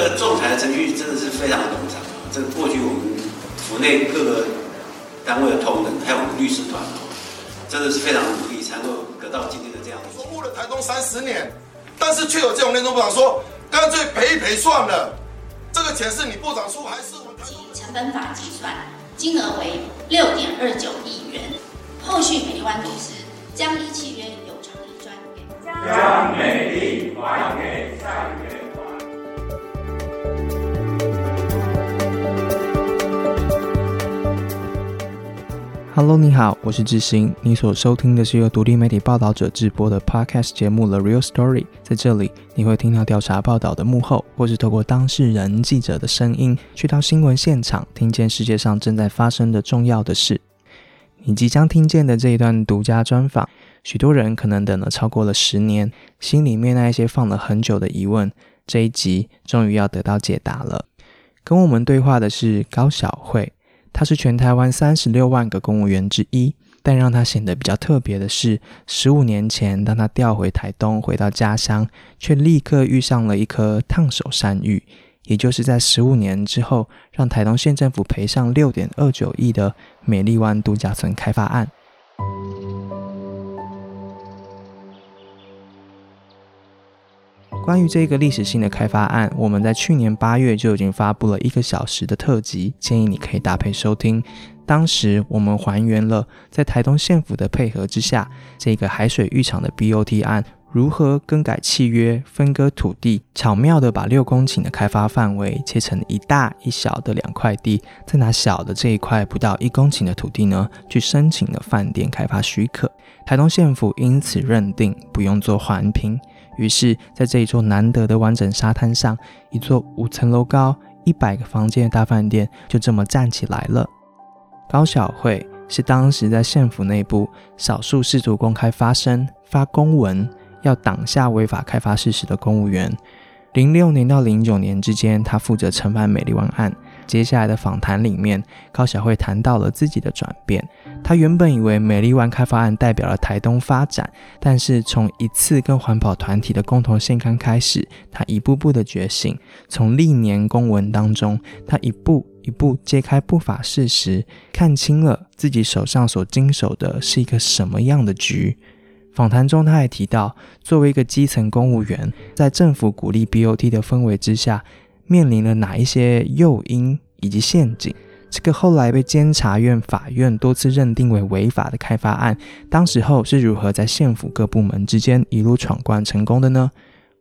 个仲裁的程序真的是非常的冗长。这个过去我们府内各个单位的同仁，还有我们律师团哦，真的是非常努力，才能够得到今天的这样的。服务了台东三十年，但是却有这种内政部长说，干脆赔一赔算了。这个钱是你部长出还是我们？成本法计算，金额为六点二九亿元。后续美丽湾律师将依契约有偿一专将美丽还给善缘。Hello，你好，我是志兴。你所收听的是由独立媒体报道者制播的 Podcast 节目《The Real Story》。在这里，你会听到调查报道的幕后，或是透过当事人、记者的声音，去到新闻现场，听见世界上正在发生的重要的事。你即将听见的这一段独家专访，许多人可能等了超过了十年，心里面那一些放了很久的疑问，这一集终于要得到解答了。跟我们对话的是高小慧。他是全台湾三十六万个公务员之一，但让他显得比较特别的是，十五年前当他调回台东，回到家乡，却立刻遇上了一颗烫手山芋，也就是在十五年之后，让台东县政府赔上六点二九亿的美丽湾度假村开发案。关于这个历史性的开发案，我们在去年八月就已经发布了一个小时的特辑，建议你可以搭配收听。当时我们还原了在台东县府的配合之下，这个海水浴场的 BOT 案如何更改契约、分割土地，巧妙的把六公顷的开发范围切成一大一小的两块地，再拿小的这一块不到一公顷的土地呢，去申请了饭店开发许可。台东县府因此认定不用做环评。于是，在这一座难得的完整沙滩上，一座五层楼高、一百个房间的大饭店就这么站起来了。高小慧是当时在县府内部少数试图公开发声、发公文要挡下违法开发事实的公务员。零六年到零九年之间，他负责承办美丽湾案。接下来的访谈里面，高小慧谈到了自己的转变。他原本以为美丽湾开发案代表了台东发展，但是从一次跟环保团体的共同献刊开始，他一步步的觉醒。从历年公文当中，他一步一步揭开不法事实，看清了自己手上所经手的是一个什么样的局。访谈中，他还提到，作为一个基层公务员，在政府鼓励 BOT 的氛围之下。面临了哪一些诱因以及陷阱？这个后来被监察院、法院多次认定为违法的开发案，当时候是如何在县府各部门之间一路闯关成功的呢？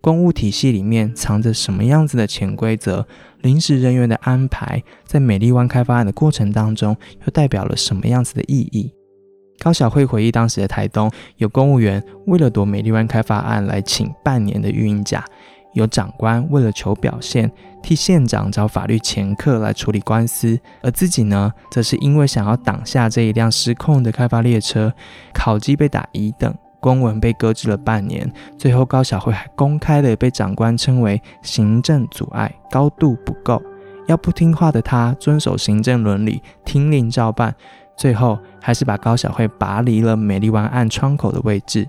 公务体系里面藏着什么样子的潜规则？临时人员的安排在美丽湾开发案的过程当中又代表了什么样子的意义？高小慧回忆，当时的台东有公务员为了躲美丽湾开发案来请半年的育婴假。有长官为了求表现，替县长找法律前客来处理官司，而自己呢，则是因为想要挡下这一辆失控的开发列车，考绩被打一等，公文被搁置了半年。最后高小慧还公开的被长官称为行政阻碍，高度不够，要不听话的他遵守行政伦理，听令照办。最后还是把高小慧拔离了美丽湾岸窗口的位置。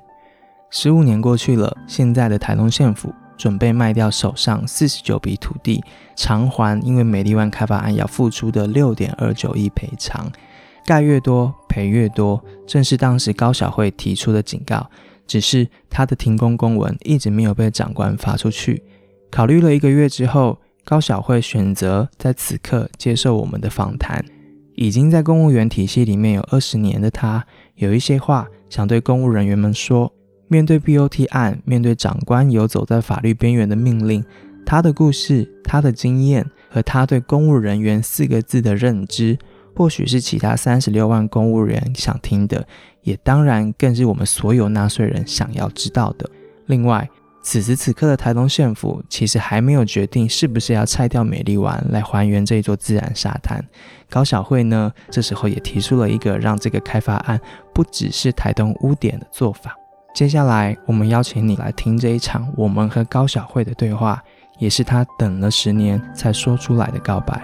十五年过去了，现在的台东县府。准备卖掉手上四十九笔土地，偿还因为美丽湾开发案要付出的六点二九亿赔偿。盖越多赔越多，正是当时高小慧提出的警告。只是他的停工公文一直没有被长官发出去。考虑了一个月之后，高小慧选择在此刻接受我们的访谈。已经在公务员体系里面有二十年的他，有一些话想对公务人员们说。面对 BOT 案，面对长官游走在法律边缘的命令，他的故事、他的经验和他对公务人员四个字的认知，或许是其他三十六万公务员想听的，也当然更是我们所有纳税人想要知道的。另外，此时此刻的台东县府其实还没有决定是不是要拆掉美丽湾来还原这座自然沙滩。高小慧呢，这时候也提出了一个让这个开发案不只是台东污点的做法。接下来，我们邀请你来听这一场我们和高小慧的对话，也是她等了十年才说出来的告白。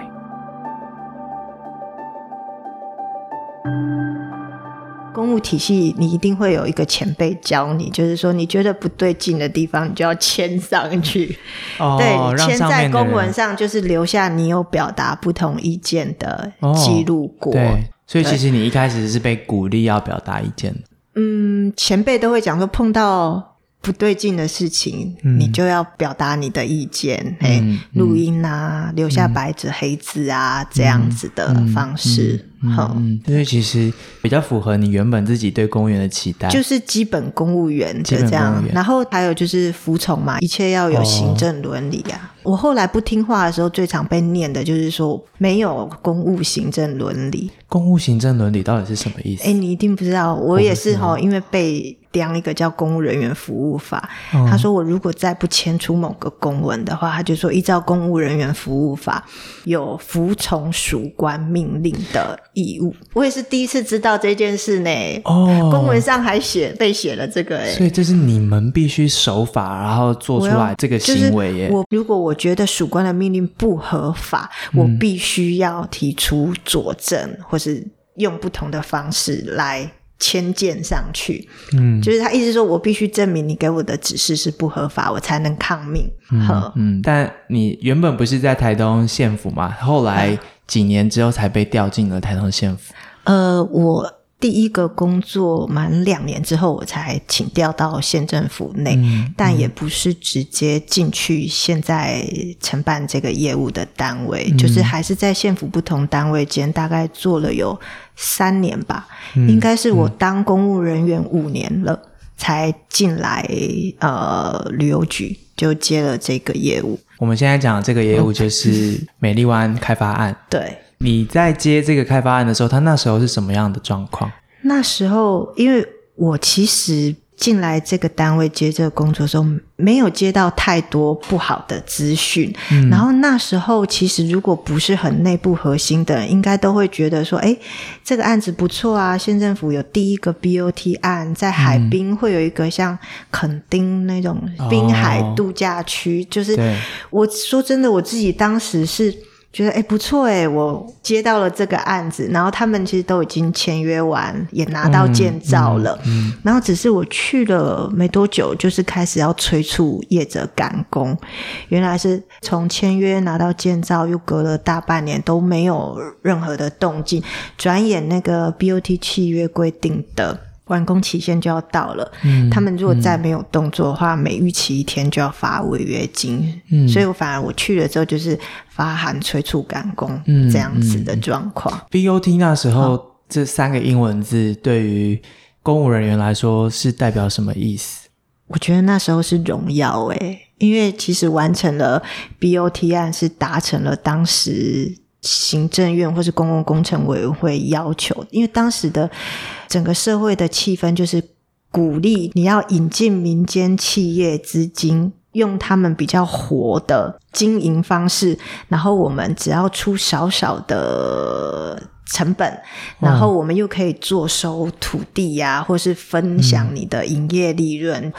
公公务体系，你一定会有一个前辈教你，就是说你觉得不对劲的地方，你就要签上去。哦，对，签在公文上，就是留下你有表达不同意见的记录过。哦对，所以其实你一开始是被鼓励要表达意见的。嗯，前辈都会讲说，碰到不对劲的事情，嗯。你就要表达你的意见，哎嗯，录音啊，留下白纸黑字啊，这样子的方式，好、嗯，所以其实比较符合你原本自己对公务员的期待。就是基本公务员基本的这样然后还有就是服从嘛，一切要有行政伦理啊。我后来不听话的时候，最常被念的就是说没有公务行政伦理。公务行政伦理到底是什么意思？哎，你一定不知道，我也是哈，因为被刁一个叫《公务人员服务法》，嗯他说我如果再不签出某个公文的话，他就说依照《公务人员服务法》有服从属官命令的义务。我也是第一次知道这件事呢。哦，公文上还写被写了这个哎，所以这是你们必须守法，然后做出来这个行为耶。我如果我觉得属官的命令不合法，嗯我必须要提出佐证，或是用不同的方式来签件上去。嗯就是他意思说我必须证明你给我的指示是不合法，我才能抗命。嗯，嗯，但你原本不是在台东县府嘛？后来几年之后才被调进了台东县府。呃，我第一个工作满两年之后，我才请调到县政府内，嗯但也不是直接进去现在承办这个业务的单位，嗯就是还是在县府不同单位间大概做了有三年吧，嗯应该是我当公务人员五年了。才进来，呃，旅游局就接了这个业务。我们现在讲的这个业务就是美丽湾开发案。对，你在接这个开发案的时候，他那时候是什么样的状况？那时候，因为我其实进来这个单位接这个工作的时候，没有接到太多不好的资讯。然后那时候，其实如果不是很内部核心的人，应该都会觉得说，哎，这个案子不错啊，县政府有第一个 BOT 案，在海滨会有一个像垦丁那种滨海度假区，就是我说真的，我自己当时是觉得哎不错哎，我接到了这个案子，然后他们其实都已经签约完，也拿到建造了，然后只是我去了没多久，就是开始要催促业者赶工，原来是从签约拿到建造，又隔了大半年都没有任何的动静，转眼那个 BOT 契约规定的。完工期限就要到了，嗯他们如果再没有动作的话，每逾期一天就要发违约金。嗯所以我反而我去了之后，就是发函催促赶工、嗯这样子的状况。BOT 那时候这三个英文字对于公务人员来说是代表什么意思？我觉得那时候是荣耀诶、因为其实完成了 BOT 案是达成了当时行政院或是公共工程委员会要求，因为当时的整个社会的气氛就是鼓励你要引进民间企业资金。用他们比较活的经营方式，然后我们只要出少少的成本，然后我们又可以坐收土地呀、或是分享你的营业利润。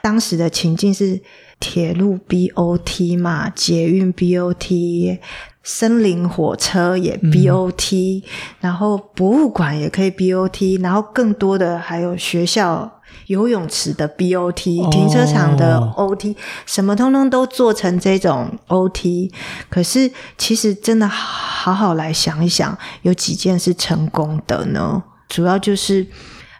当时的情境是铁路 BOT 嘛，捷运 BOT。森林火车也 BOT，、然后博物馆也可以 BOT，然后更多的还有学校游泳池的 BOT，、哦停车场的 OT，什么通通都做成这种 OT。可是其实真的好好来想一想，有几件是成功的呢？主要就是。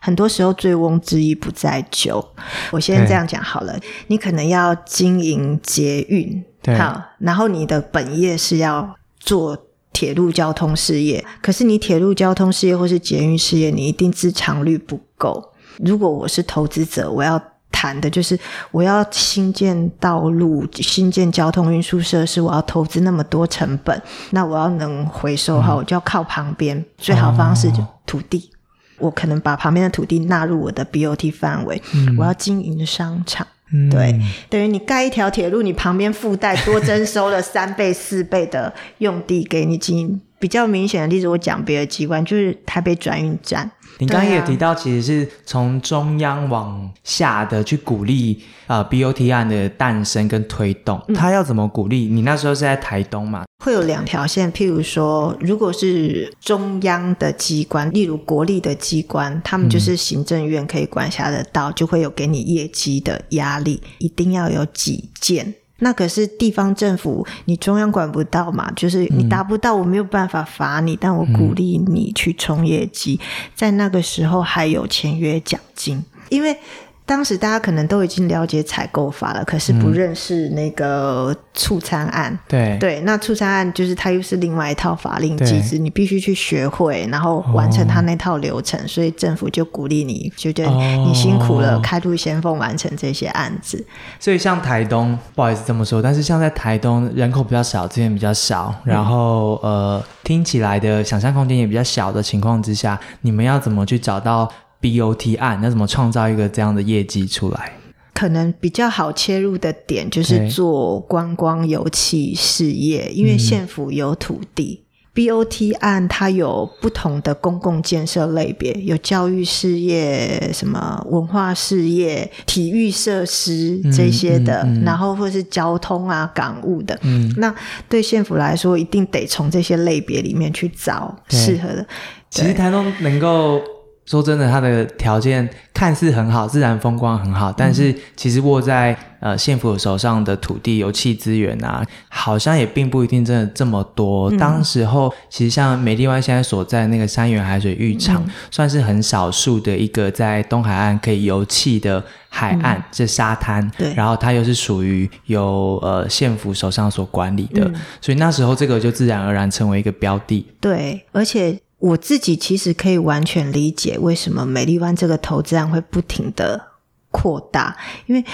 很多时候醉翁之意不在酒，我先对这样讲好了。你可能要经营捷运，对好，然后你的本业是要做铁路交通事业，可是你铁路交通事业或是捷运事业，你一定资常率不够。如果我是投资者，我要谈的就是我要新建道路、新建交通运输设施，我要投资那么多成本，那我要能回收嗯哈，我就要靠旁边，最好方式就哦土地。我可能把旁边的土地纳入我的 BOT 范围，我要经营商场。嗯对，等于你盖一条铁路，你旁边附带多征收了三倍、四倍的用地给你经营。比较明显的例子，我讲别的机关，就是台北转运站。你刚刚也提到，其实是从中央往下的去鼓励呃 BOT 案的诞生跟推动。嗯他要怎么鼓励？你那时候是在台东嘛？会有两条线，譬如说，如果是中央的机关，例如国立的机关，他们就是行政院可以管辖得到，就会有给你业绩的压力，一定要有几件。那可是地方政府，你中央管不到嘛，就是你达不到，我没有办法罚你，但我鼓励你去冲业绩。在那个时候还有签约奖金，因为当时大家可能都已经了解采购法了，可是不认识那个促餐案。对对，那促餐案就是它又是另外一套法令机制，你必须去学会，然后完成它那套流程，所以政府就鼓励你，觉得你辛苦了，哦开路先锋完成这些案子。所以像台东，不好意思这么说，但是像在台东人口比较少，资源比较少，然后呃听起来的想象空间也比较小的情况之下，你们要怎么去找到 BOT 案？那怎么创造一个这样的业绩出来？可能比较好切入的点就是做观光油气事业，因为县府有土地。BOT 案它有不同的公共建设类别，有教育事业、什么文化事业、体育设施这些的，嗯嗯然后或是交通啊、港务的。嗯，那对县府来说，一定得从这些类别里面去找对适合的。其实台东能够说真的，它的条件看似很好，自然风光很好，但是其实握在呃县府手上的土地、油气资源啊，好像也并不一定真的这么多。当时候其实像美丽湾现在所在那个三元海水浴场，算是很少数的一个在东海岸可以油气的海岸，这沙滩，对。然后它又是属于由呃县府手上所管理的，所以那时候这个就自然而然成为一个标的。对，而且我自己其实可以完全理解为什么美丽湾这个投资案会不停的扩大，因为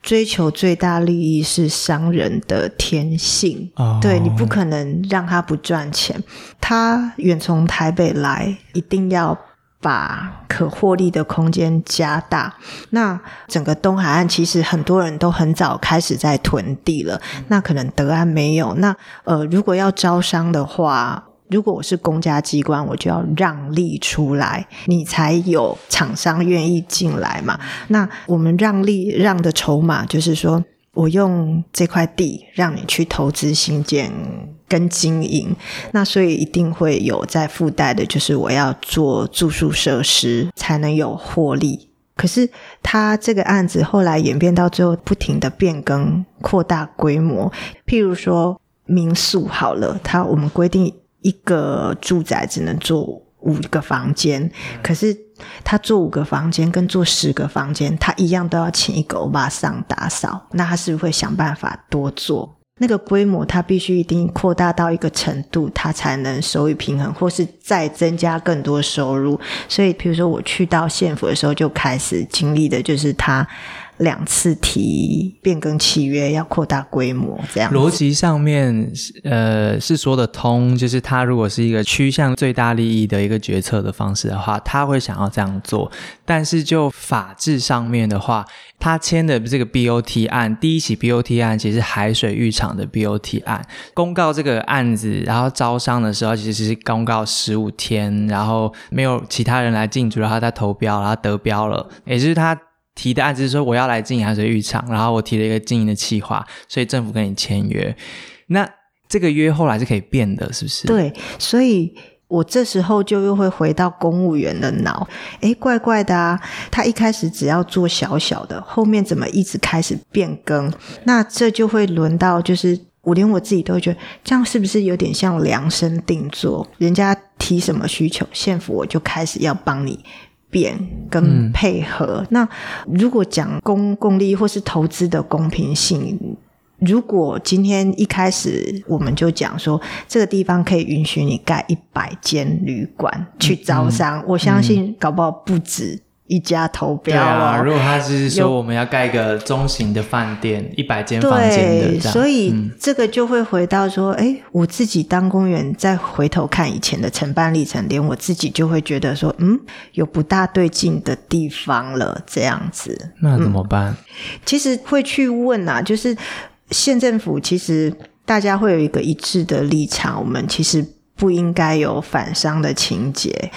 追求最大利益是商人的天性。哦对你不可能让他不赚钱，他远从台北来，一定要。把可获利的空间加大，那整个东海岸其实很多人都很早开始在囤地了，那可能德安没有。那呃，如果要招商的话，如果我是公家机关，我就要让利出来，你才有厂商愿意进来嘛。那我们让利让的筹码就是说。我用这块地让你去投资新建跟经营，那所以一定会有在附带的，就是我要做住宿设施才能有获利。可是他这个案子后来演变到最后，不停的变更、扩大规模。譬如说民宿好了，它我们规定一个住宅只能做五个房间，可是他做五个房间跟做十个房间，他一样都要请一个欧巴桑打扫，那他是不是会想办法多做？那个规模，它必须一定扩大到一个程度，它才能收益平衡，或是再增加更多收入。所以，比如说我去到县府的时候，就开始经历的就是他两次提变更契约，要扩大规模，这样逻辑上面，呃，是说得通，就是他如果是一个趋向最大利益的一个决策的方式的话，他会想要这样做。但是就法制上面的话，他签的这个 BOT 案，第一起 BOT 案其实海水浴场的 BOT 案，公告这个案子，然后招商的时候其实是公告十五天，然后没有其他人来竞逐，然后他投标，然后得标了，也就是他。提的案子是说我要来经营海水浴场，然后我提了一个经营的计划，所以政府跟你签约。那这个约后来是可以变的，是不是？，对，所以我这时候就又会回到公务员的脑，诶，怪怪的啊！他一开始只要做小小的，后面怎么一直开始变更？那这就会轮到就是。我连我自己都会觉得，这样是不是有点像量身定做？人家提什么需求，县府我就开始要帮你变跟配合。那如果讲公共利益或是投资的公平性，如果今天一开始我们就讲说这个地方可以允许你盖一百间旅馆去招商，我相信搞不好不止一家投对标啊。哦。如果他是说我们要盖一个中型的饭店，一百间房间的所以嗯这个就会回到说，哎、我自己当公务员，再回头看以前的承办历程，连我自己就会觉得说，嗯，有不大对劲的地方了，这样子。那怎么办？其实会去问啊，就是县政府其实大家会有一个一致的立场，我们其实不应该有反商的情节。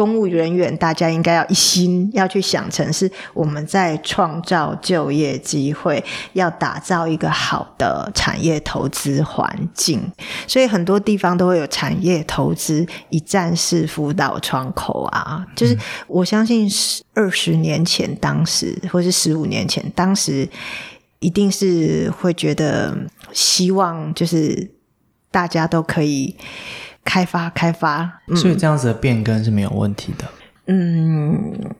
公务人员大家应该要一心要去想成是我们在创造就业机会，要打造一个好的产业投资环境。所以很多地方都会有产业投资一站式辅导窗口啊。就是我相信二十年前，当时或是十五年前，当时一定是会觉得希望就是大家都可以。开发开发，所以这样子的变更是没有问题的。嗯，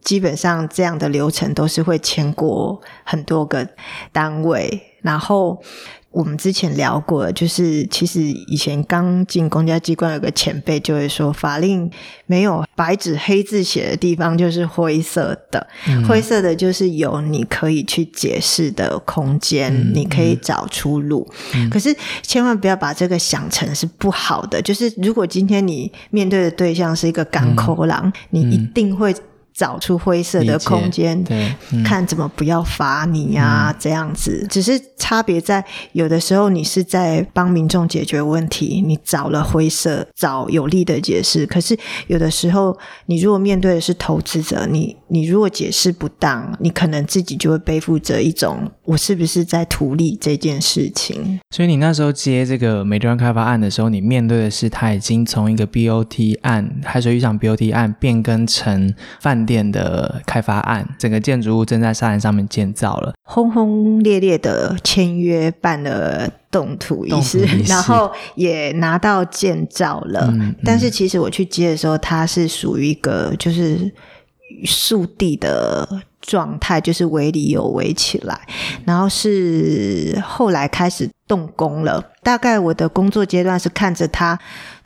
基本上这样的流程都是会签过很多个单位，然后。我们之前聊过，就是其实以前刚进公家机关，有个前辈就会说，法令没有白纸黑字写的地方就是灰色的，灰色的就是有你可以去解释的空间，你可以找出路。可是千万不要把这个想成是不好的，就是如果今天你面对的对象是一个港口狼，你一定会。找出灰色的空间，对看怎么不要罚你呀，这样子。只是差别在，有的时候你是在帮民众解决问题，你找了灰色，找有利的解释。可是有的时候，你如果面对的是投资者，你你如果解释不当，你可能自己就会背负着一种我是不是在图利这件事情。所以你那时候接这个美妆开发案的时候，你面对的是他已经从一个 BOT 案海水浴场 BOT 案变更成饭。店的开发案，整个建筑物正在沙滩上面建造了，轰轰烈烈的签约办了动土仪式，然后也拿到建造了。但是其实我去接的时候，它是属于一个就是速地的状态，就是围里有围起来，然后是后来开始动工了。大概我的工作阶段是看着它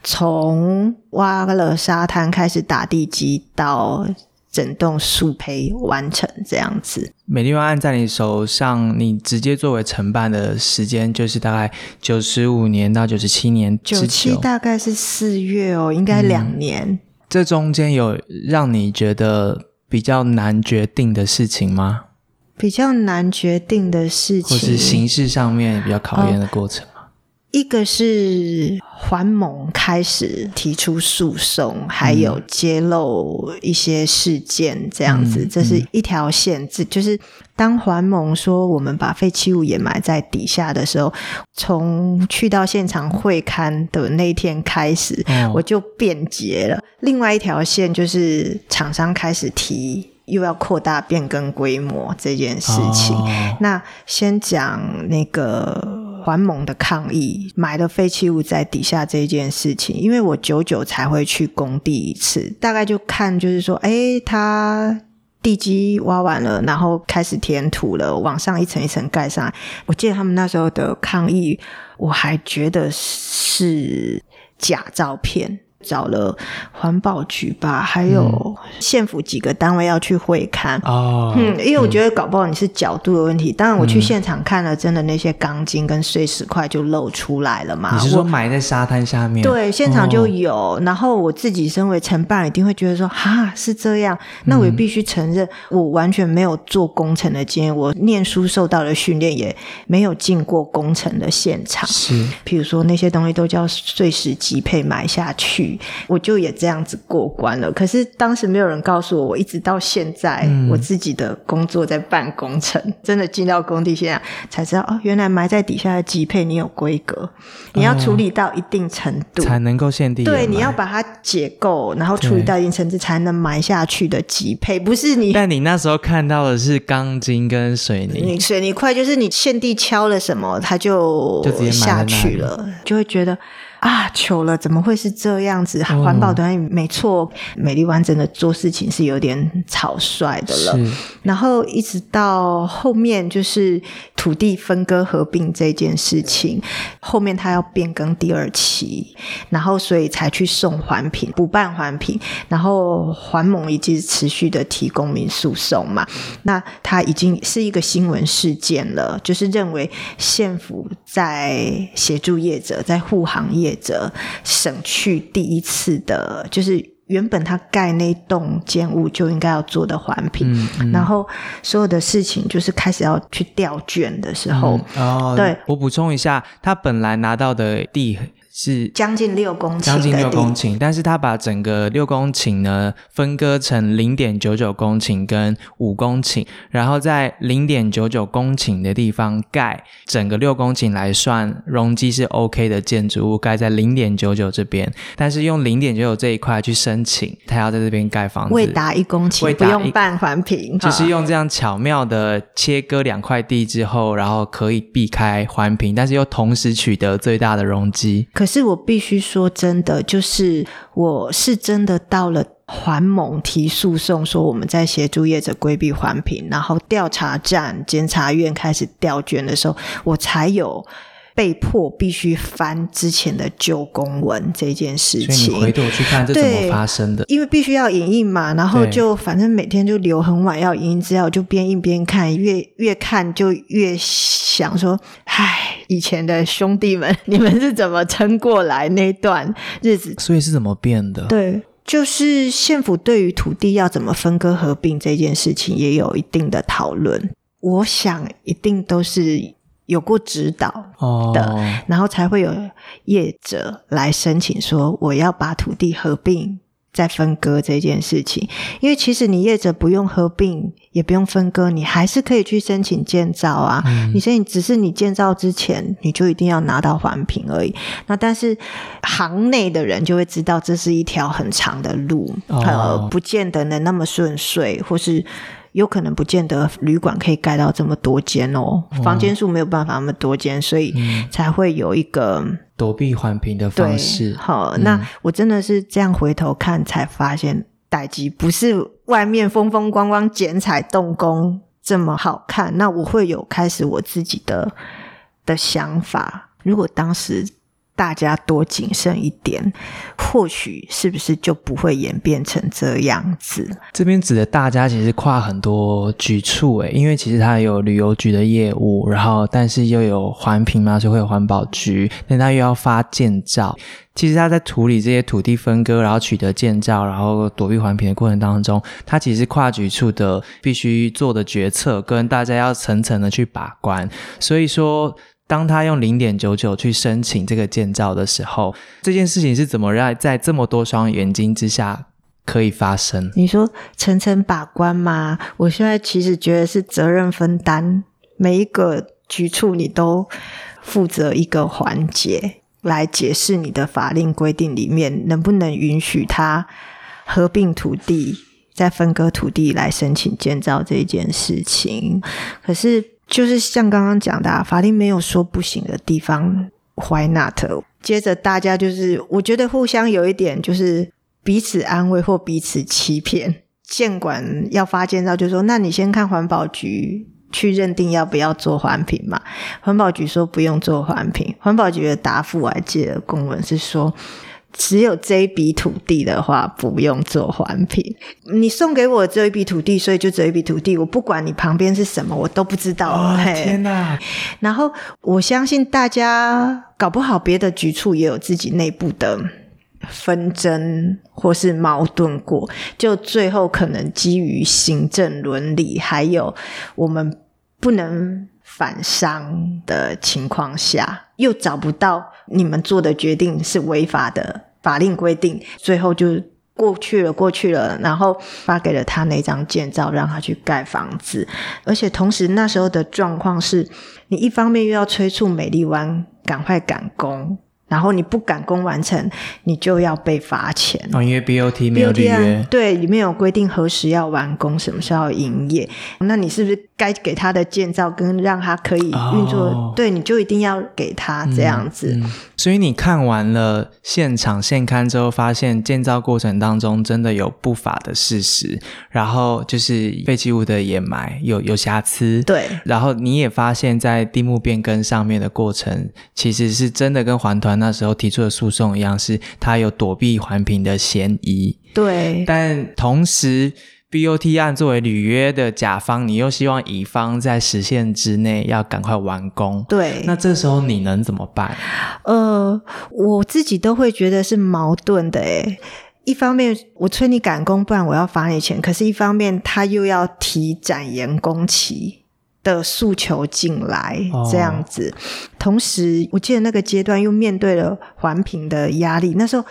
从挖了沙滩开始打地基到。整栋树培完成这样子，美丽湾案在你手上，你直接作为承办的时间就是大概九十五年到九十七年，九七大概是四月哦，应该两年。这中间有让你觉得比较难决定的事情吗？比较难决定的事情，或是形式上面比较考验的过程。一个是环盟开始提出诉讼，还有揭露一些事件，这样子，这是一条线。这就是当环盟说我们把废弃物掩埋在底下的时候，从去到现场会刊的那一天开始，我就变节了。另外一条线就是厂商开始提又要扩大变更规模这件事情。那先讲那个。环盟的抗议，埋了废弃物在底下这件事情，因为我久久才会去工地一次，大概就看就是说，哎，他地基挖完了，然后开始填土了，往上一层一层盖上。我记得他们那时候的抗议，我还觉得是假照片。找了环保局吧，还有县府几个单位要去会看哦。嗯，因为我觉得搞不好你是角度的问题。当然，我去现场看了，真的那些钢筋跟碎石块就露出来了嘛。你是说埋在沙滩下面？对，现场就有。然后我自己身为承办，一定会觉得说，哈，是这样。那我也必须承认，我完全没有做工程的经验，我念书受到的训练也没有进过工程的现场。是，比如说那些东西都叫碎石级配埋下去。我就也这样子过关了，可是当时没有人告诉我，我一直到现在，我自己的工作在办工程，真的进到工地现在才知道哦，原来埋在底下的级配你有规格，你要处理到一定程度才能够限定。对，你要把它解构，然后处理到一定程度才能埋下去的级配，不是你。但你那时候看到的是钢筋跟水泥，水泥块就是你现地敲了什么，它就就直接下去了，就会觉得。啊，糗了！怎么会是这样子？环保团没错，美丽湾真的做事情是有点草率的了。然后一直到后面就是土地分割合并这件事情，后面他要变更第二期，然后所以才去送环评补办环评，然后环盟已经持续的提公民诉讼嘛。那他已经是一个新闻事件了，就是认为县府在协助业者在护航业。者省去第一次的，就是原本他盖那栋建物就应该要做的环评，然后所有的事情就是开始要去调卷的时候，哦，对。我补充一下，他本来拿到的地是将近六公顷，将近六公顷，但是他把整个六公顷呢分割成零点九九公顷跟五公顷，然后在零点九九公顷的地方盖整个六公顷来算容积是 OK 的建筑物，盖在零点九九这边，但是用零点九九这一块去申请，他要在这边盖房子，未达一公顷，不未达一用办环评，就是用这样巧妙的切割两块地之后，然后可以避开环评，但是又同时取得最大的容积。可可是我必须说真的，就是我是真的到了环盟提诉讼，说我们在协助业者规避环评，然后调查站、监察院开始调卷的时候，我才有被迫必须翻之前的旧公文这件事所以情。你回头去看这怎么发生的？因为必须要影印嘛，然后就反正每天就留很晚要影印资料，就边印边看，越越看就越想说，唉，以前的兄弟们，你们是怎么撑过来那段日子？所以是怎么变的？对，就是县府对于土地要怎么分割合并这件事情也有一定的讨论，我想一定都是有过指导，哦，然后才会有业者来申请说我要把土地合并再分割这件事情。因为其实你业者不用合并，也不用分割，你还是可以去申请建造啊。嗯你申请只是你建造之前你就一定要拿到环评而已。那但是行内的人就会知道这是一条很长的路，哦呃，不见得能那么顺遂，或是。有可能不见得旅馆可以盖到这么多间哦，房间数没有办法那么多间，所以嗯才会有一个躲避环评的方式。好，嗯那我真的是这样回头看才发现，代机不是外面风风光光剪彩动工这么好看。那我会有开始我自己的的想法。如果当时大家多谨慎一点，或许是不是就不会演变成这样子？这边指的大家其实跨很多局处诶，因为其实它有旅游局的业务，然后但是又有环评嘛，就会有环保局，但它又要发建造。其实他在处理这些土地分割，然后取得建造，然后躲避环评的过程当中，它其实跨局处的必须做的决策，跟大家要层层的去把关。所以说，当他用零点九九去申请这个建造的时候，这件事情是怎么让在这么多双眼睛之下可以发生？你说层层把关吗？我现在其实觉得是责任分担，每一个局处你都负责一个环节来解释你的法令规定里面能不能允许他合并土地。再分割土地来申请建造这件事情，可是就是像刚刚讲的、法律没有说不行的地方，Why not？接着大家就是，我觉得互相有一点就是彼此安慰或彼此欺骗。建管要发建造，就说那你先看环保局去认定要不要做环评嘛。环保局说不用做环评，环保局的答复我还记得公文是说。只有这一笔土地的话，不用做环评。你送给我这一笔土地，所以就这一笔土地，我不管你旁边是什么，我都不知道。哦，天哪！然后我相信大家搞不好别的局处也有自己内部的纷争或是矛盾过，就最后可能基于行政伦理，还有我们不能反商的情况下，又找不到你们做的决定是违法的法令规定，最后就。过去了，过去了，然后发给了他那张建造，让他去盖房子。而且同时那时候的状况是，你一方面又要催促美丽湾赶快赶工，然后你不赶工完成，你就要被罚钱。哦，因为 BOT 没有履约，对，里面有规定何时要完工，什么时候要营业。那你是不是该给他的建造跟让他可以运作？哦对，你就一定要给他这样子。嗯所以你看完了现场现刊之后，发现建造过程当中真的有不法的事实，然后就是废弃物的掩埋有有瑕疵，对。然后你也发现，在地目变更上面的过程，其实是真的跟环团那时候提出的诉讼一样，是他有躲避环评的嫌疑。对。但同时，BOT 案作为履约的甲方，你又希望乙方在时限之内要赶快完工。对，那这时候你能怎么办？呃，我自己都会觉得是矛盾的诶。一方面我催你赶工，不然我要罚你钱；可是，一方面他又要提展延工期，的诉求进来哦，这样子。同时，我记得那个阶段又面对了环评的压力，那时候。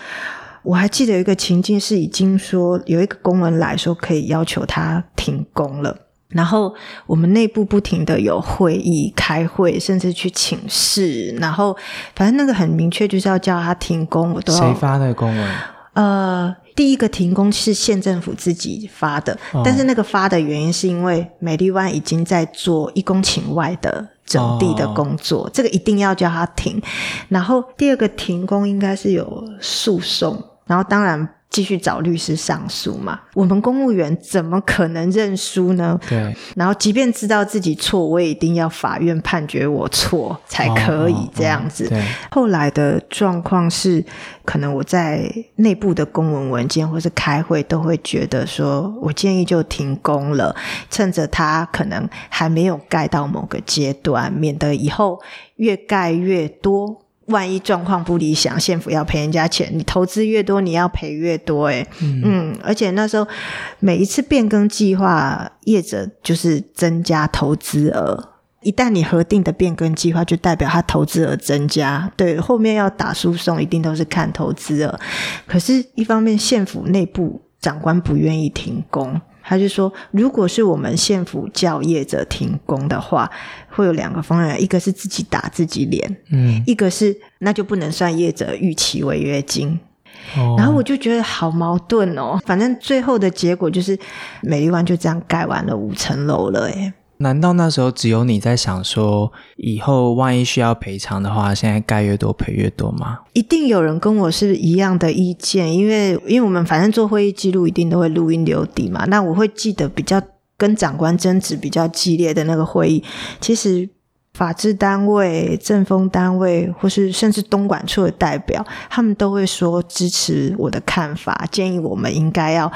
我还记得有一个情境是已经说有一个公文来说可以要求他停工了，然后我们内部不停的有会议、开会，甚至去请示，然后反正那个很明确就是要叫他停工，我都要谁发的公文？呃，第一个停工是县政府自己发的，哦但是那个发的原因是因为美丽湾已经在做一公顷外的整地的工作，这个一定要叫他停。然后第二个停工应该是有诉讼，然后当然。继续找律师上诉嘛？我们公务员怎么可能认输呢？对，然后即便知道自己错，我也一定要法院判决我错才可以这样子。对，后来的状况是，可能我在内部的公文文件或是开会都会觉得说，我建议就停工了，趁着它可能还没有盖到某个阶段，免得以后越盖越多。万一状况不理想，县府要赔人家钱，你投资越多，你要赔越多、欸，嗯，而且那时候每一次变更计划，业者就是增加投资额。一旦你核定的变更计划，就代表他投资额增加。对，后面要打诉讼，一定都是看投资额。可是，一方面县府内部长官不愿意停工，他就说，如果是我们县府叫业者停工的话，会有两个方案，一个是自己打自己脸，嗯，一个是那就不能算业者逾期违约金。哦然后我就觉得好矛盾哦。反正最后的结果就是，美丽湾就这样盖完了五层楼了，诶难道那时候只有你在想说，以后万一需要赔偿的话，现在盖越多赔越多吗？一定有人跟我是一样的意见，因为因为我们反正做会议记录一定都会录音留底嘛，那我会记得比较跟长官争执比较激烈的那个会议，其实。法制单位、政风单位，或是甚至东莞处的代表，他们都会说支持我的看法，建议我们应该要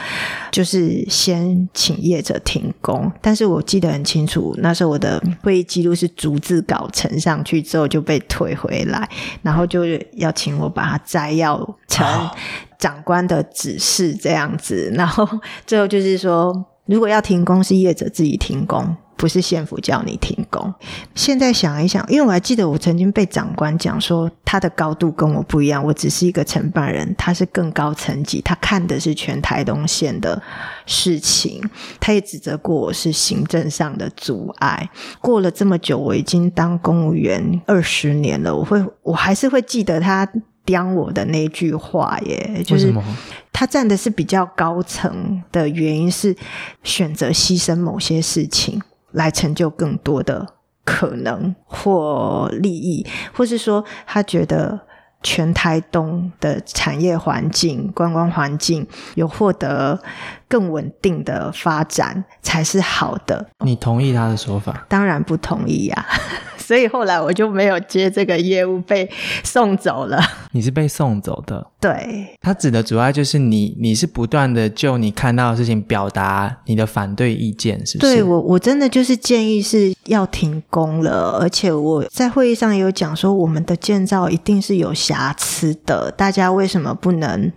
就是先请业者停工。但是我记得很清楚，那时候我的会议记录是逐字稿呈上去之后就被退回来，然后就要请我把它摘要成长官的指示这样子，然后最后就是说，如果要停工，是业者自己停工。不是县府叫你停工。现在想一想，因为我还记得我曾经被长官讲说，他的高度跟我不一样，我只是一个承办人，他是更高层级，他看的是全台东县的事情。他也指责过我是行政上的阻碍。过了这么久，我已经当公务员二十年了，我会我还是会记得他刁我的那句话耶，就是？他站的是比较高层的原因是选择牺牲某些事情。来成就更多的可能或利益，或是说他觉得全台东的产业环境、观光环境有获得更稳定的发展才是好的。你同意他的说法？当然不同意呀、啊，所以后来我就没有接这个业务，被送走了。你是被送走的。对，他指的主要就是你，你是不断的就你看到的事情表达你的反对意见，是不是？对我，我真的就是建议是要停工了，而且我在会议上也有讲说，我们的建造一定是有瑕疵的，大家为什么不能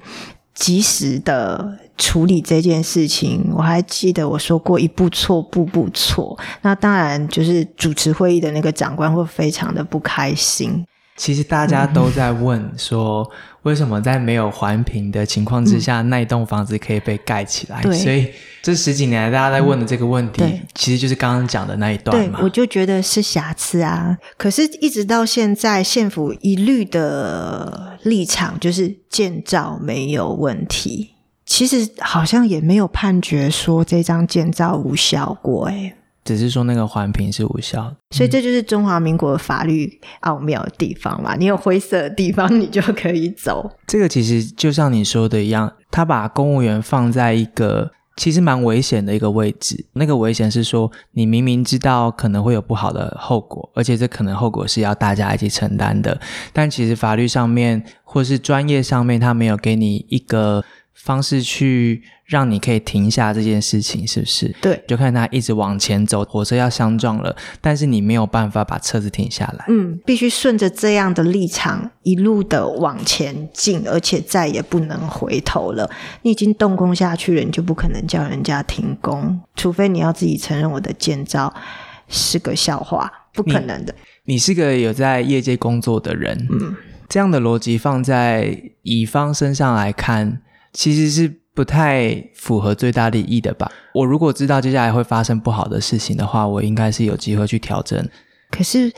及时的处理这件事情？我还记得我说过一步错，步步错。那当然就是主持会议的那个长官会非常的不开心。其实大家都在问说，为什么在没有环评的情况之下，那一栋房子可以被盖起来？所以这十几年来大家在问的这个问题，对其实就是刚刚讲的那一段对，嘛。我就觉得是瑕疵啊。可是，一直到现在，县府一律的立场就是建造没有问题。其实好像也没有判决说这张建造无效过，诶只是说那个环评是无效的。所以这就是中华民国法律奥妙的地方嘛。你有灰色的地方，你就可以走。这个其实就像你说的一样，他把公务员放在一个其实蛮危险的一个位置。那个危险是说，你明明知道可能会有不好的后果，而且这可能后果是要大家一起承担的，但其实法律上面或是专业上面，他没有给你一个方式去让你可以停下这件事情，是不是？对，就看他一直往前走，火车要相撞了，但是你没有办法把车子停下来。嗯，必须顺着这样的立场一路的往前进，而且再也不能回头了。你已经动工下去了，你就不可能叫人家停工，除非你要自己承认我的建造是个笑话，不可能的。你是个有在业界工作的人，嗯，这样的逻辑放在乙方身上来看，其实是不太符合最大利益的吧？我如果知道接下来会发生不好的事情的话，我应该是有机会去调整。可是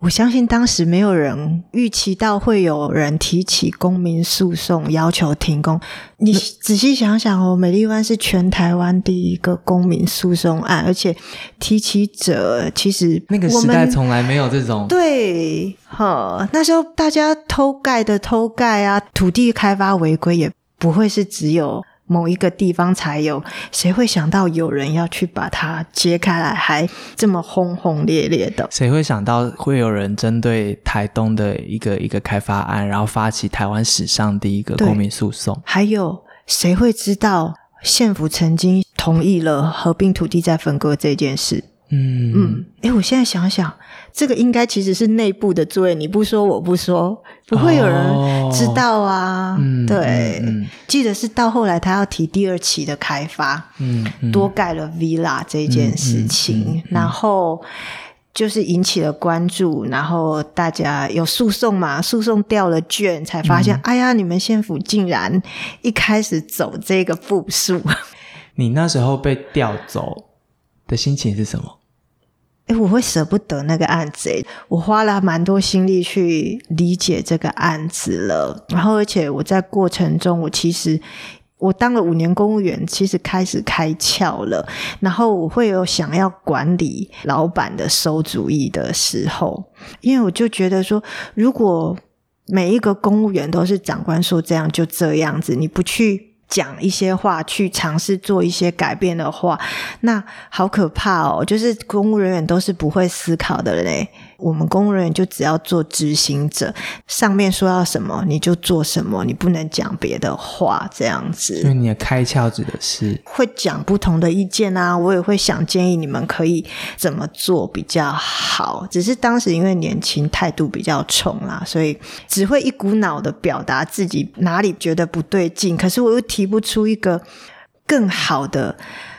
我相信当时没有人预期到会有人提起公民诉讼要求停工。你仔细想想哦，美丽湾是全台湾第一个公民诉讼案，而且提起者其实那个时代从来没有这种对，哈，那时候大家偷盖的偷盖啊，土地开发违规也不会是只有。某一个地方才有，谁会想到有人要去把它揭开来，还这么轰轰烈烈的？谁会想到会有人针对台东的一个一个开发案，然后发起台湾史上第一个公民诉讼？还有谁会知道县府曾经同意了合并土地再分割这件事？嗯嗯，哎，我现在想想，这个应该其实是内部的作业，你不说我不说，不会有人知道啊。嗯，对，记得是到后来他要提第二期的开发，嗯，多盖了 villa 这件事情，然后就是引起了关注，然后大家有诉讼嘛，诉讼掉了卷，才发现，哎呀，你们县府竟然一开始走这个步数。你那时候被调走。的心情是什么？哎，我会舍不得那个案子，我花了蛮多心力去理解这个案子了。然后，而且我在过程中，我其实我当了五年公务员，其实开始开窍了。然后，我会有想要管理老板的馊主意的时候，因为我就觉得说，如果每一个公务员都是长官说这样就这样子，你不去。讲一些话，去尝试做一些改变的话，那好可怕哦！就是公务人员都是不会思考的嘞。我们公务人员就只要做执行者，上面说要什么你就做什么，你不能讲别的话，这样子。所以你的开窍指的是会讲不同的意见啊，我也会想建议你们可以怎么做比较好。只是当时因为年轻，态度比较冲啦，所以只会一股脑的表达自己哪里觉得不对劲，可是我又提不出一个更好的。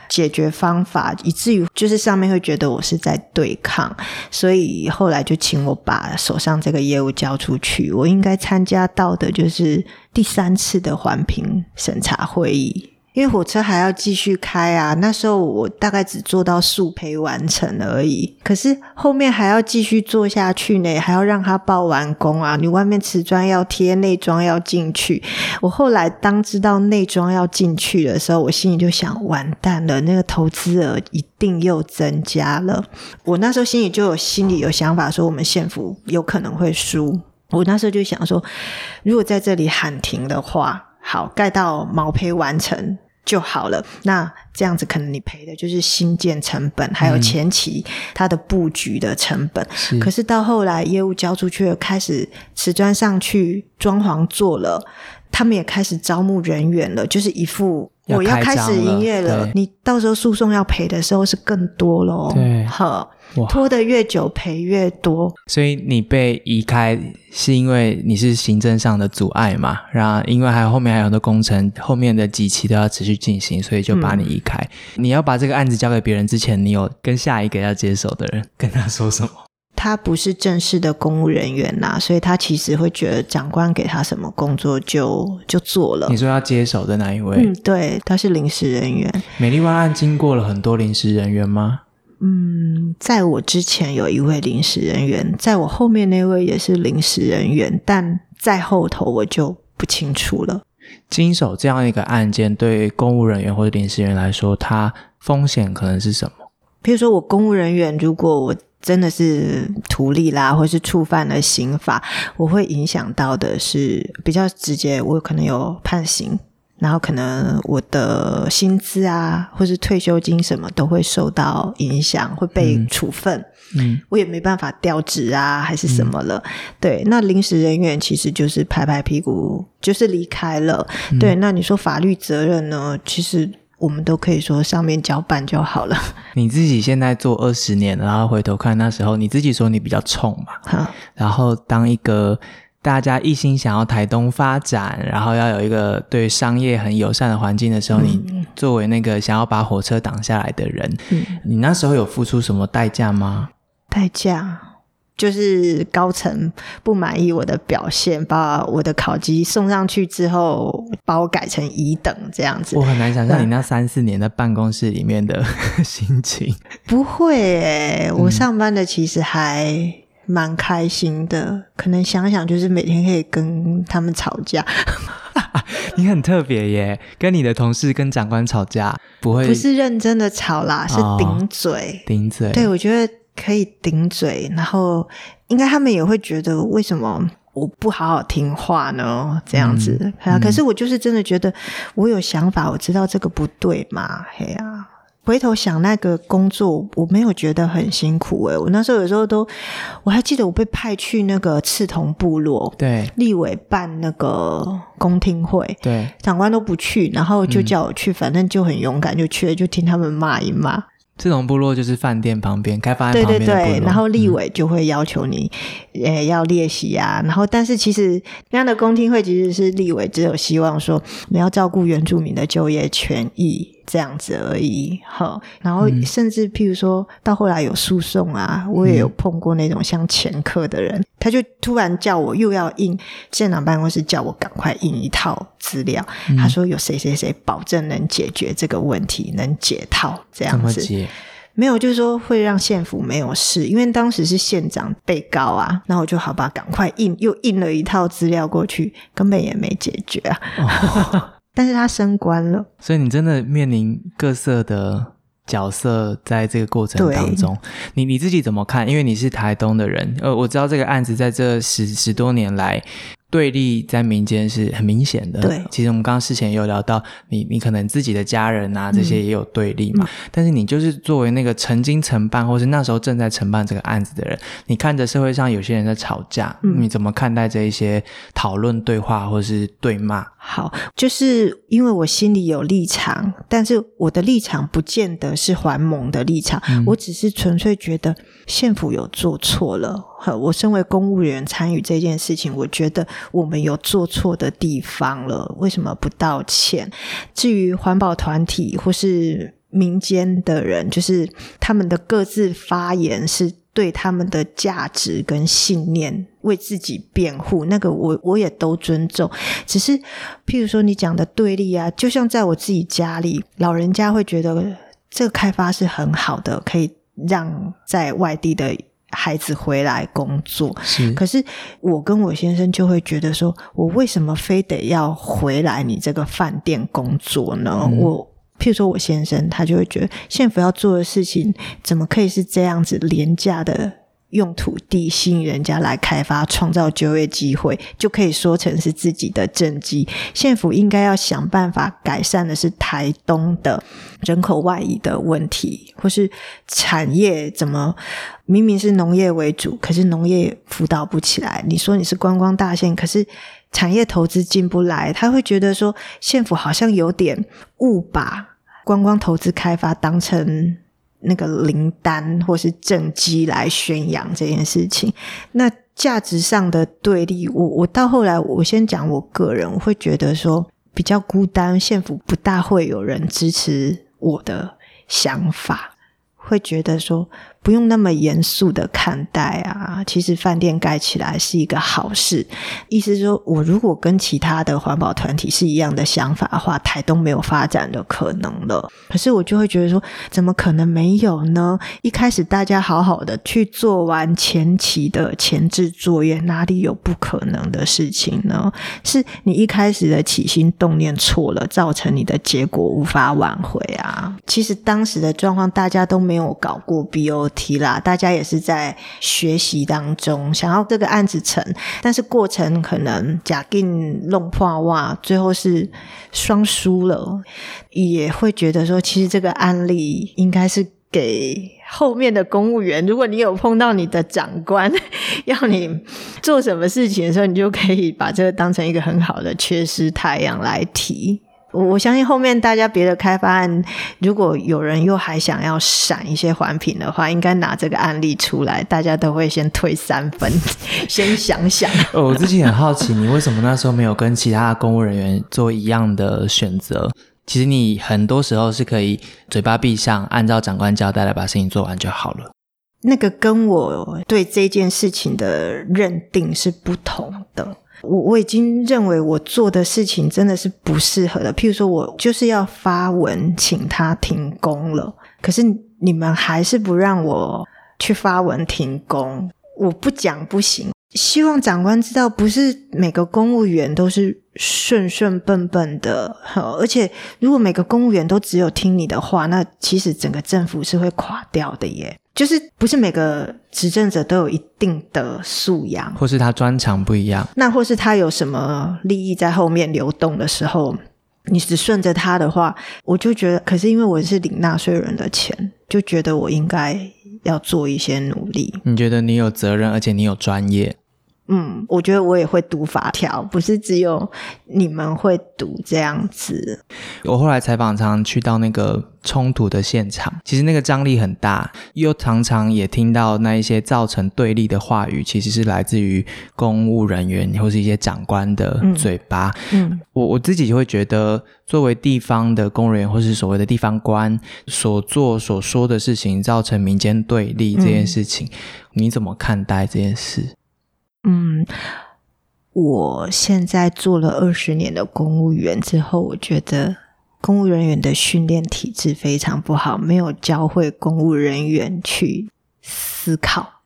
解决方法，以至于就是上面会觉得我是在对抗，所以后来就请我把手上这个业务交出去。我应该参加到的就是第三次的环评审查会议。因为火车还要继续开啊，那时候我大概只做到速赔完成而已，可是后面还要继续做下去呢，还要让它报完工啊。你外面瓷砖要贴，内装要进去。我后来当知道内装要进去的时候，我心里就想：完蛋了，那个投资额一定又增加了。我那时候心里就有心里有想法，说我们县府有可能会输。我那时候就想说，如果在这里喊停的话，好盖到毛坯完成。就好了。那这样子，可能你赔的就是新建成本，还有前期它的布局的成本。可是到后来业务交出去了，开始瓷砖上去，装潢做了，他们也开始招募人员了，就是一副我要开始营业了。你到时候诉讼要赔的时候是更多喽。对，好。拖得越久赔越多，所以你被移开是因为你是行政上的阻碍嘛？然后因为还有后面还有很多工程，后面的几期都要持续进行，所以就把你移开。你要把这个案子交给别人之前，你有跟下一个要接手的人跟他说什么？他不是正式的公务人员呐，所以他其实会觉得长官给他什么工作就就做了。你说要接手的那一位？嗯，对，他是临时人员。美丽湾案经过了很多临时人员吗？嗯，在我之前有一位临时人员，在我后面那位也是临时人员，但在后头我就不清楚了。经手这样一个案件，对公务人员或者临时人员来说，它风险可能是什么？比如说，我公务人员如果我真的是图利啦，或是触犯了刑法，我会影响到的是比较直接，我可能有判刑。然后可能我的薪资啊，或是退休金什么都会受到影响，会被处分。嗯，我也没办法调职啊，还是什么了？对，那临时人员其实就是拍拍屁股，就是离开了。对，那你说法律责任呢？其实我们都可以说上面搅拌就好了。你自己现在做二十年，然后回头看那时候，你自己说你比较冲嘛？哈，然后当一个。大家一心想要台东发展，然后要有一个对商业很友善的环境的时候，你作为那个想要把火车挡下来的人，你那时候有付出什么代价吗？代价就是高层不满意我的表现，把我的考级送上去之后，把我改成乙等这样子我。很难想象你那三四年在办公室里面的心情。不会诶、我上班的其实还蛮开心的。可能想想，就是每天可以跟他们吵架，你很特别耶，跟你的同事、跟长官吵架不会不是认真的吵啦，是哦顶嘴。顶嘴，对，我觉得可以顶嘴，然后应该他们也会觉得为什么我不好好听话呢？这样子，嗯对啊。可是我就是真的觉得我有想法，我知道这个不对嘛，嘿啊。回头想那个工作，我没有觉得很辛苦诶、我那时候有时候都，我还记得我被派去那个刺桐部落，对立委办那个公听会，对，长官都不去，然后就叫我去，反正就很勇敢就去了，就听他们骂一骂。这种部落就是饭店旁边、开发案对对旁边对，然后立嗯委就会要求你，呃、要列席啊。然后，但是其实那样的公听会其实是立委只有希望说你要照顾原住民的就业权益这样子而已。好，然后嗯甚至譬如说到后来有诉讼啊，我也有碰过那种像前科的人，他就突然叫我又要印县长办公室叫我赶快印一套资料，嗯他说有谁谁谁保证能解决这个问题，能解套这怎样子。没有，就是说会让县府没有事，因为当时是县长被告啊，那我就好吧，赶快印又印了一套资料过去，根本也没解决啊。但是他升官了，所以你真的面临各色的角色，在这个过程当中，你你自己怎么看？因为你是台东的人，呃，我知道这个案子在这十十多年来。对立在民间是很明显的。对其实我们刚刚事前也有聊到，你你可能自己的家人啊这些也有对立嘛。但是你就是作为那个曾经承办，或是那时候正在承办这个案子的人，你看着社会上有些人在吵架，嗯你怎么看待这一些讨论、对话或是对骂？好，就是因为我心里有立场，但是我的立场不见得是环盟的立场，我只是纯粹觉得县府有做错了。呵我身为公务员参与这件事情，我觉得我们有做错的地方了，为什么不道歉？至于环保团体或是民间的人，就是他们的各自发言是对他们的价值跟信念为自己辩护，那个我我也都尊重。只是譬如说你讲的对立啊，就像在我自己家里，老人家会觉得这个开发是很好的，可以让在外地的。孩子回来工作，是可是我跟我先生就会觉得说，我为什么非得要回来你这个饭店工作呢？我譬如说我先生，他就会觉得县府要做的事情，怎么可以是这样子廉价的？用土地吸引人家来开发，创造就业机会，就可以说成是自己的政绩。县府应该要想办法改善的是台东的人口外移的问题，或是产业怎么明明是农业为主，可是农业辅导不起来。你说你是观光大县，可是产业投资进不来，他会觉得说县府好像有点误把观光投资开发当成。那个灵丹或是正机来宣扬这件事情，那价值上的对立，我我到后来，我先讲我个人，我会觉得说比较孤单，幸福不大会有人支持我的想法，会觉得说不用那么严肃的看待啊，其实饭店盖起来是一个好事。意思说我如果跟其他的环保团体是一样的想法的话，台东没有发展的可能了。可是我就会觉得说，怎么可能没有呢？一开始大家好好的去做完前期的前置作业，哪里有不可能的事情呢？是你一开始的起心动念错了，造成你的结果无法挽回啊。其实当时的状况，大家都没有搞过 B O 提啦，大家也是在学习当中，想要这个案子成，但是过程可能假定弄破袜，最后是双输了，也会觉得说，其实这个案例应该是给后面的公务员，如果你有碰到你的长官 要你做什么事情的时候，你就可以把这个当成一个很好的缺失太阳来提。我我相信后面大家别的开发案，如果有人又还想要闪一些环评的话，应该拿这个案例出来，大家都会先退三分，先想想。哦我自己很好奇，你为什么那时候没有跟其他的公务人员做一样的选择？其实你很多时候是可以嘴巴闭上，按照长官交代来把事情做完就好了。那个跟我对这件事情的认定是不同的。我我已经认为我做的事情真的是不适合的。譬如说，我就是要发文请他停工了，可是你们还是不让我去发文停工，我不讲不行。希望长官知道，不是每个公务员都是顺顺笨笨的，而且如果每个公务员都只有听你的话，那其实整个政府是会垮掉的耶。就是不是每个执政者都有一定的素养，或是他专长不一样，那或是他有什么利益在后面流动的时候，你只顺着他的话，我就觉得，可是因为我是领纳税人的钱，就觉得我应该要做一些努力。你觉得你有责任，而且你有专业，嗯，我觉得我也会读法条，不是只有你们会读这样子。我后来采访常常去到那个冲突的现场，其实那个张力很大，又常常也听到那一些造成对立的话语，其实是来自于公务人员或是一些长官的嘴巴。嗯我我自己就会觉得，作为地方的公务人员或是所谓的地方官所做所说的事情，造成民间对立这件事情，你怎么看待这件事？嗯，我现在做了二十年的公务员之后，我觉得公务人员的训练体制非常不好，没有教会公务人员去思考，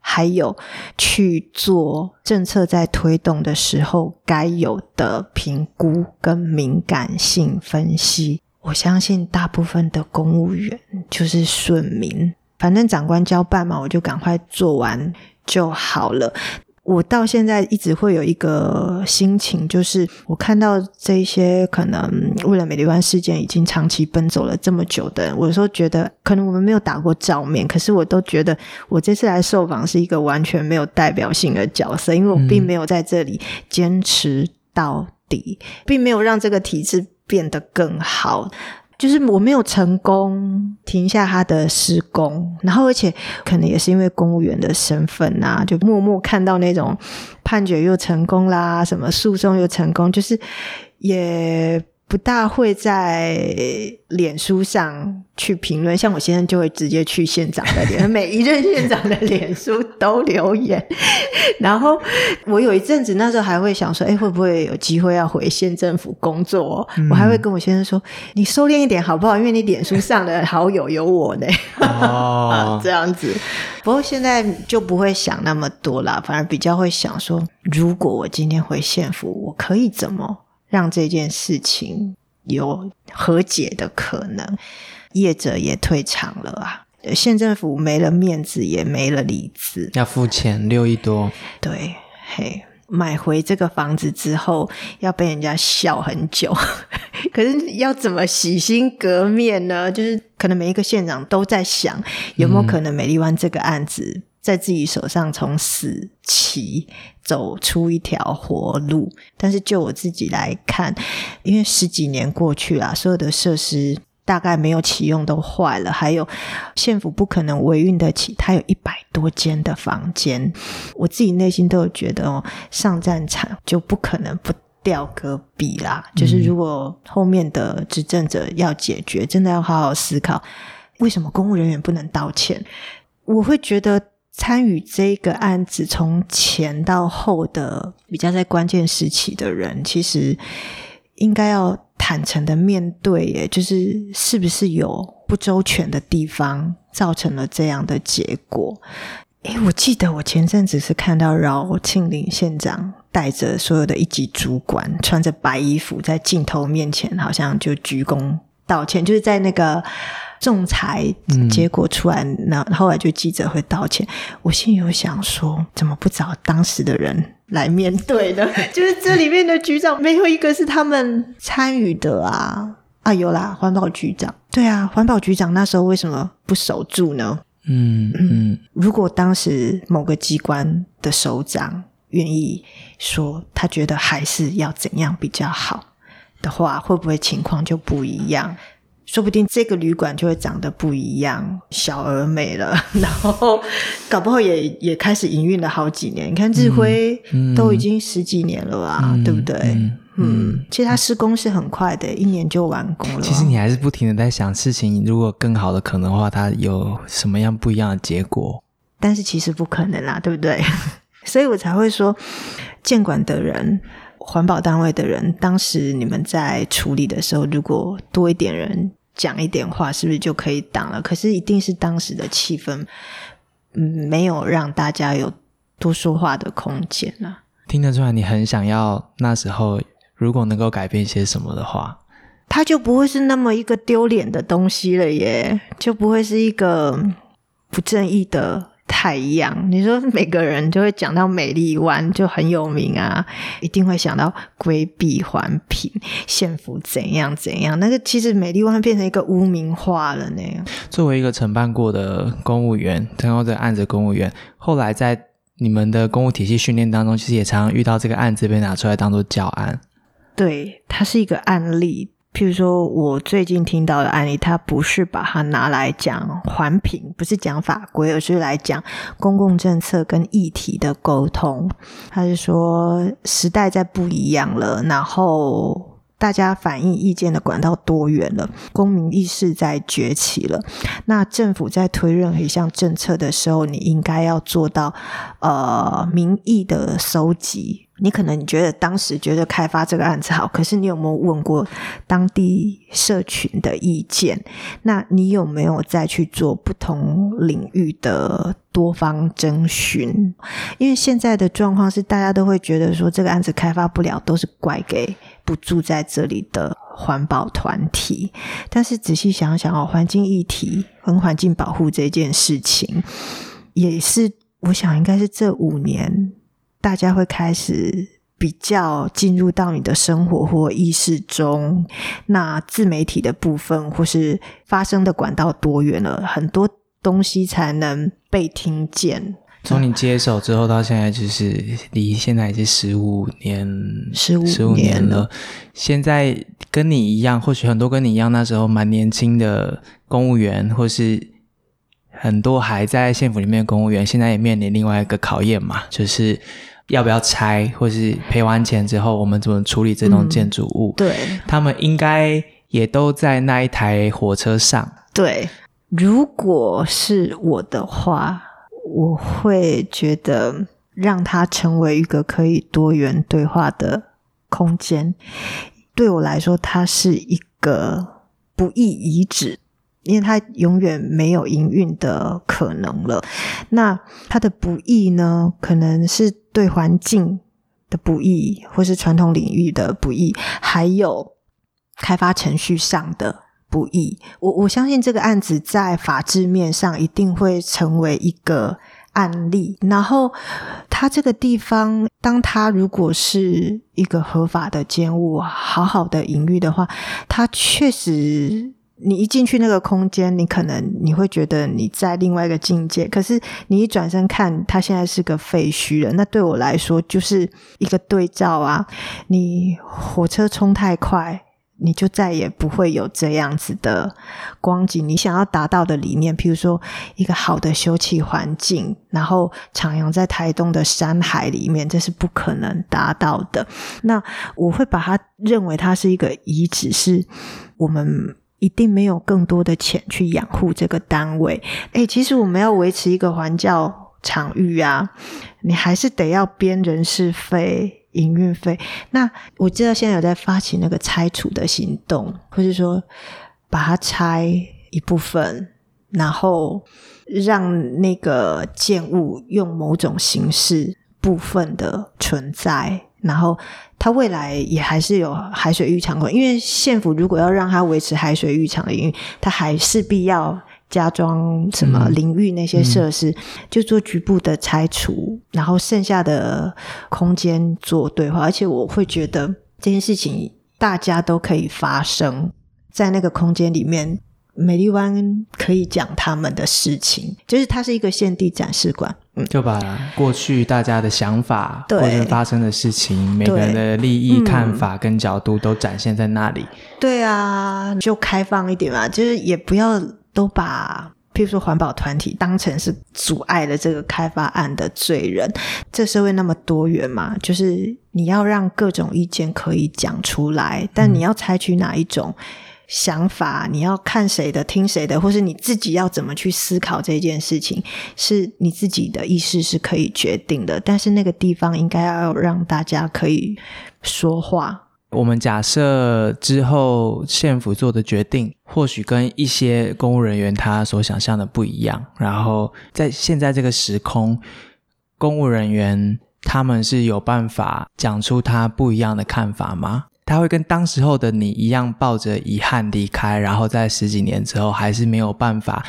还有去做政策在推动的时候该有的评估跟敏感性分析。我相信大部分的公务员就是顺民，反正长官交办嘛，我就赶快做完就好了。我到现在一直会有一个心情，就是我看到这些可能为了美丽湾事件已经长期奔走了这么久的人，我有时候觉得可能我们没有打过照面，可是我都觉得我这次来受访是一个完全没有代表性的角色，因为我并没有在这里坚持到底，并没有让这个体制变得更好。就是我没有成功停下他的施工，然后而且可能也是因为公务员的身份啊，就默默看到那种判决又成功啦，什么诉讼又成功，就是也不大会在脸书上去评论。像我先生就会直接去县长的脸，每一任县长的脸书都留言。然后我有一阵子那时候还会想说，哎，会不会有机会要回县政府工作？我还会跟我先生说，你收敛一点好不好？因为你脸书上的好友有我呢。哦啊，这样子。不过现在就不会想那么多啦，反而比较会想说，如果我今天回县府，我可以怎么让这件事情有和解的可能？业者也退场了啊，县政府没了面子，也没了里子。要付钱六亿多，对，嘿，买回这个房子之后要被人家笑很久，可是要怎么洗心革面呢？就是可能每一个县长都在想，有没有可能美丽湾这个案子在自己手上从死棋走出一条活路。但是就我自己来看，因为十几年过去了，所有的设施。大概没有启用都坏了，还有县府不可能维运得起，它有一百多间的房间，我自己内心都有觉得哦，上战场就不可能不掉戈壁啦。就是如果后面的执政者要解决，真的要好好思考，为什么公务人员不能道歉？我会觉得参与这个案子从前到后的比较在关键时期的人，其实应该要。坦诚的面对，耶，就是是不是有不周全的地方，造成了这样的结果？诶，我记得我前阵子是看到饶庆林县长带着所有的一级主管，穿着白衣服在镜头面前，好像就鞠躬道歉，就是在那个仲裁结果出来，那、后来就记者会道歉。我心里有想说，怎么不找当时的人？来面对呢，就是这里面的局长没有一个是他们参与的啊啊有啦，环保局长对啊，环保局长那时候为什么不守住呢？嗯嗯，如果当时某个机关的首长愿意说，他觉得还是要怎样比较好的话，会不会情况就不一样？说不定这个旅馆就会长得不一样，小而美了，然后搞不好也也开始营运了好几年。你看日辉都已经十几年了吧，嗯对不对？嗯嗯，其实它施工是很快的，一年就完工了。其实你还是不停的在想事情，如果更好的可能的话，它有什么样不一样的结果？但是其实不可能啦，对不对？所以我才会说，监管的人、环保单位的人，当时你们在处理的时候，如果多一点人讲一点话，是不是就可以挡了？可是一定是当时的气氛，嗯，没有让大家有多说话的空间啊。听得出来，你很想要那时候如果能够改变些什么的话，它就不会是那么一个丢脸的东西了耶，就不会是一个不正义的太阳。你说每个人就会讲到美丽湾就很有名啊，一定会想到规避环评、县府怎样怎样。那个其实美丽湾变成一个污名化了呢。作为一个承办过的公务员，承办过这个案子的公务员，后来在你们的公务体系训练当中，其实也常常遇到这个案子被拿出来当做教案。对，它是一个案例。譬如说，我最近听到的案例，它不是把它拿来讲环评，不是讲法规，而是来讲公共政策跟议题的沟通。他是说，时代在不一样了，然后大家反映意见的管道多元了，公民意识在崛起了。那政府在推任何一项政策的时候，你应该要做到呃民意的收集。你可能你觉得当时觉得开发这个案子好，可是你有没有问过当地社群的意见？那你有没有再去做不同领域的多方征询？因为现在的状况是，大家都会觉得说这个案子开发不了，都是怪给不住在这里的环保团体。但是仔细想想哦，环境议题跟环境保护这件事情，也是我想应该是这五年。大家会开始比较进入到你的生活或意识中，那自媒体的部分或是发生的管道多元了，很多东西才能被听见。从你接手之后到现在，就是离现在已经十五年，十五十五年了年了。现在跟你一样，或许很多跟你一样，那时候蛮年轻的公务员，或是很多还在县府里面的公务员，现在也面临另外一个考验嘛，就是要不要拆，或是赔完钱之后，我们怎么处理这栋嗯建筑物？对他们应该也都在那一台火车上。对，如果是我的话，我会觉得让它成为一个可以多元对话的空间。对我来说，它是一个不易遗址。因为它永远没有营运的可能了，那它的不易呢，可能是对环境的不易，或是传统领域的不易，还有开发程序上的不易。我我相信这个案子在法制面上一定会成为一个案例。然后，它这个地方，当它如果是一个合法的建物，好好的营运的话，它确实。你一进去那个空间，你可能你会觉得你在另外一个境界，可是你一转身看，它现在是个废墟了。那对我来说就是一个对照啊！你火车冲太快，你就再也不会有这样子的光景。你想要达到的理念，譬如说一个好的休憩环境，然后徜徉在台东的山海里面，这是不可能达到的。那我会把它认为它是一个遗址，是我们。一定没有更多的钱去养护这个单位。诶，其实我们要维持一个环教场域啊，你还是得要编人事费、营运费。那我知道现在有在发起那个拆除的行动，或是说把它拆一部分，然后让那个建物用某种形式部分的存在。然后它未来也还是有海水浴场馆，因为县府如果要让它维持海水浴场的营运，它还势必要加装什么淋浴那些设施，就做局部的拆除，然后剩下的空间做对话。而且我会觉得这件事情大家都可以发生在那个空间里面。美丽湾可以讲他们的事情，就是它是一个现地展示馆，嗯就把过去大家的想法对或者发生的事情，每个人的利益、看法跟角度都展现在那里。对啊，就开放一点嘛，就是也不要都把。譬如说，环保团体当成是阻碍了这个开发案的罪人。这社会那么多元嘛，就是你要让各种意见可以讲出来，但你要采取哪一种想法，你要看谁的、听谁的，或是你自己要怎么去思考这件事情，是你自己的意识是可以决定的。但是那个地方应该要让大家可以说话。我们假设之后县府做的决定，或许跟一些公务人员他所想象的不一样。然后在现在这个时空，公务人员他们是有办法讲出他不一样的看法吗？他会跟当时候的你一样抱着遗憾离开，然后在十几年之后还是没有办法，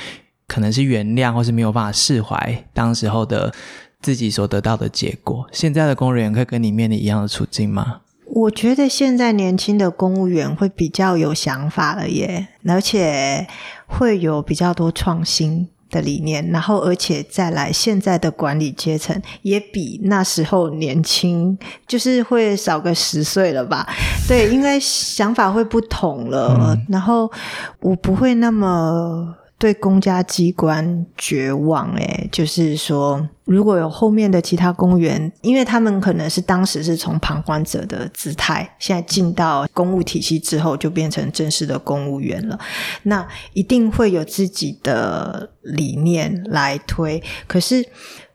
可能是原谅，或是没有办法释怀当时候的自己所得到的结果。现在的公务员可以跟你面临一样的处境吗？我觉得现在年轻的公务员会比较有想法了耶，而且会有比较多创新的理念，然后而且再来，现在的管理阶层也比那时候年轻，就是会少个十岁了吧？对，应该想法会不同了，然后我不会那么。对公家机关绝望，诶就是说，如果有后面的其他公务员，因为他们可能是当时是从旁观者的姿态，现在进到公务体系之后，就变成正式的公务员了，那一定会有自己的理念来推。可是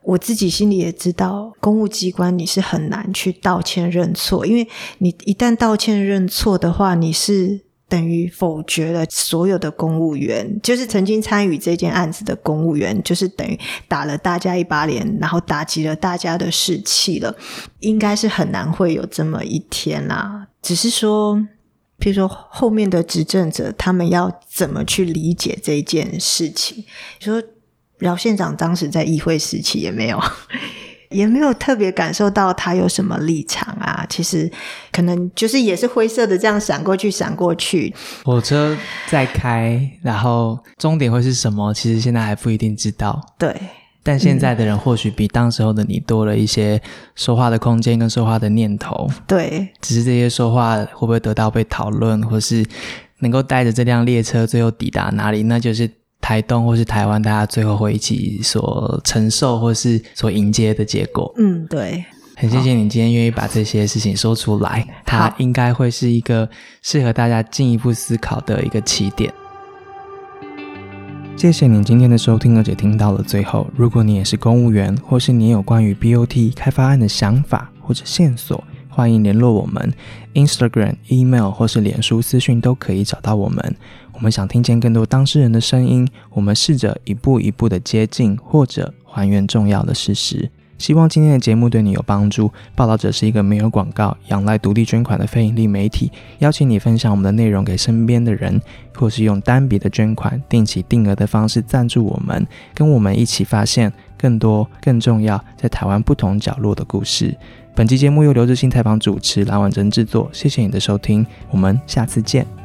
我自己心里也知道，公务机关你是很难去道歉认错，因为你一旦道歉认错的话，你是。等于否决了所有的公务员，就是曾经参与这件案子的公务员，就是等于打了大家一把脸，然后打击了大家的士气了。应该是很难会有这么一天啦。只是说，譬如说后面的执政者，他们要怎么去理解这件事情？说饶县长当时在议会时期也没有。也没有特别感受到他有什么立场啊，其实可能就是也是灰色的这样闪过去闪过去。火车在开，然后终点会是什么？其实现在还不一定知道。对，但现在的人或许比当时候的你多了一些说话的空间跟说话的念头。对，只是这些说话会不会得到被讨论，或是能够带着这辆列车最后抵达哪里？那就是。台东或是台湾，大家最后会一起所承受或是所迎接的结果。嗯，对。很谢谢你今天愿意把这些事情说出来，它应该会是一个适合大家进一步思考的一个起点。谢谢你今天的收听，而且听到了最后。如果你也是公务员，或是你有关于 BOT 开发案的想法或者线索，欢迎联络我们，Instagram、email 或是脸书私讯都可以找到我们。我们想听见更多当事人的声音，我们试着一步一步的接近或者还原重要的事实。希望今天的节目对你有帮助。报道者是一个没有广告、仰赖独立捐款的非营利媒体，邀请你分享我们的内容给身边的人，或是用单笔的捐款、定期定额的方式赞助我们，跟我们一起发现更多、更重要在台湾不同角落的故事。本期节目由刘志新采访主持，蓝婉珍制作。谢谢你的收听，我们下次见。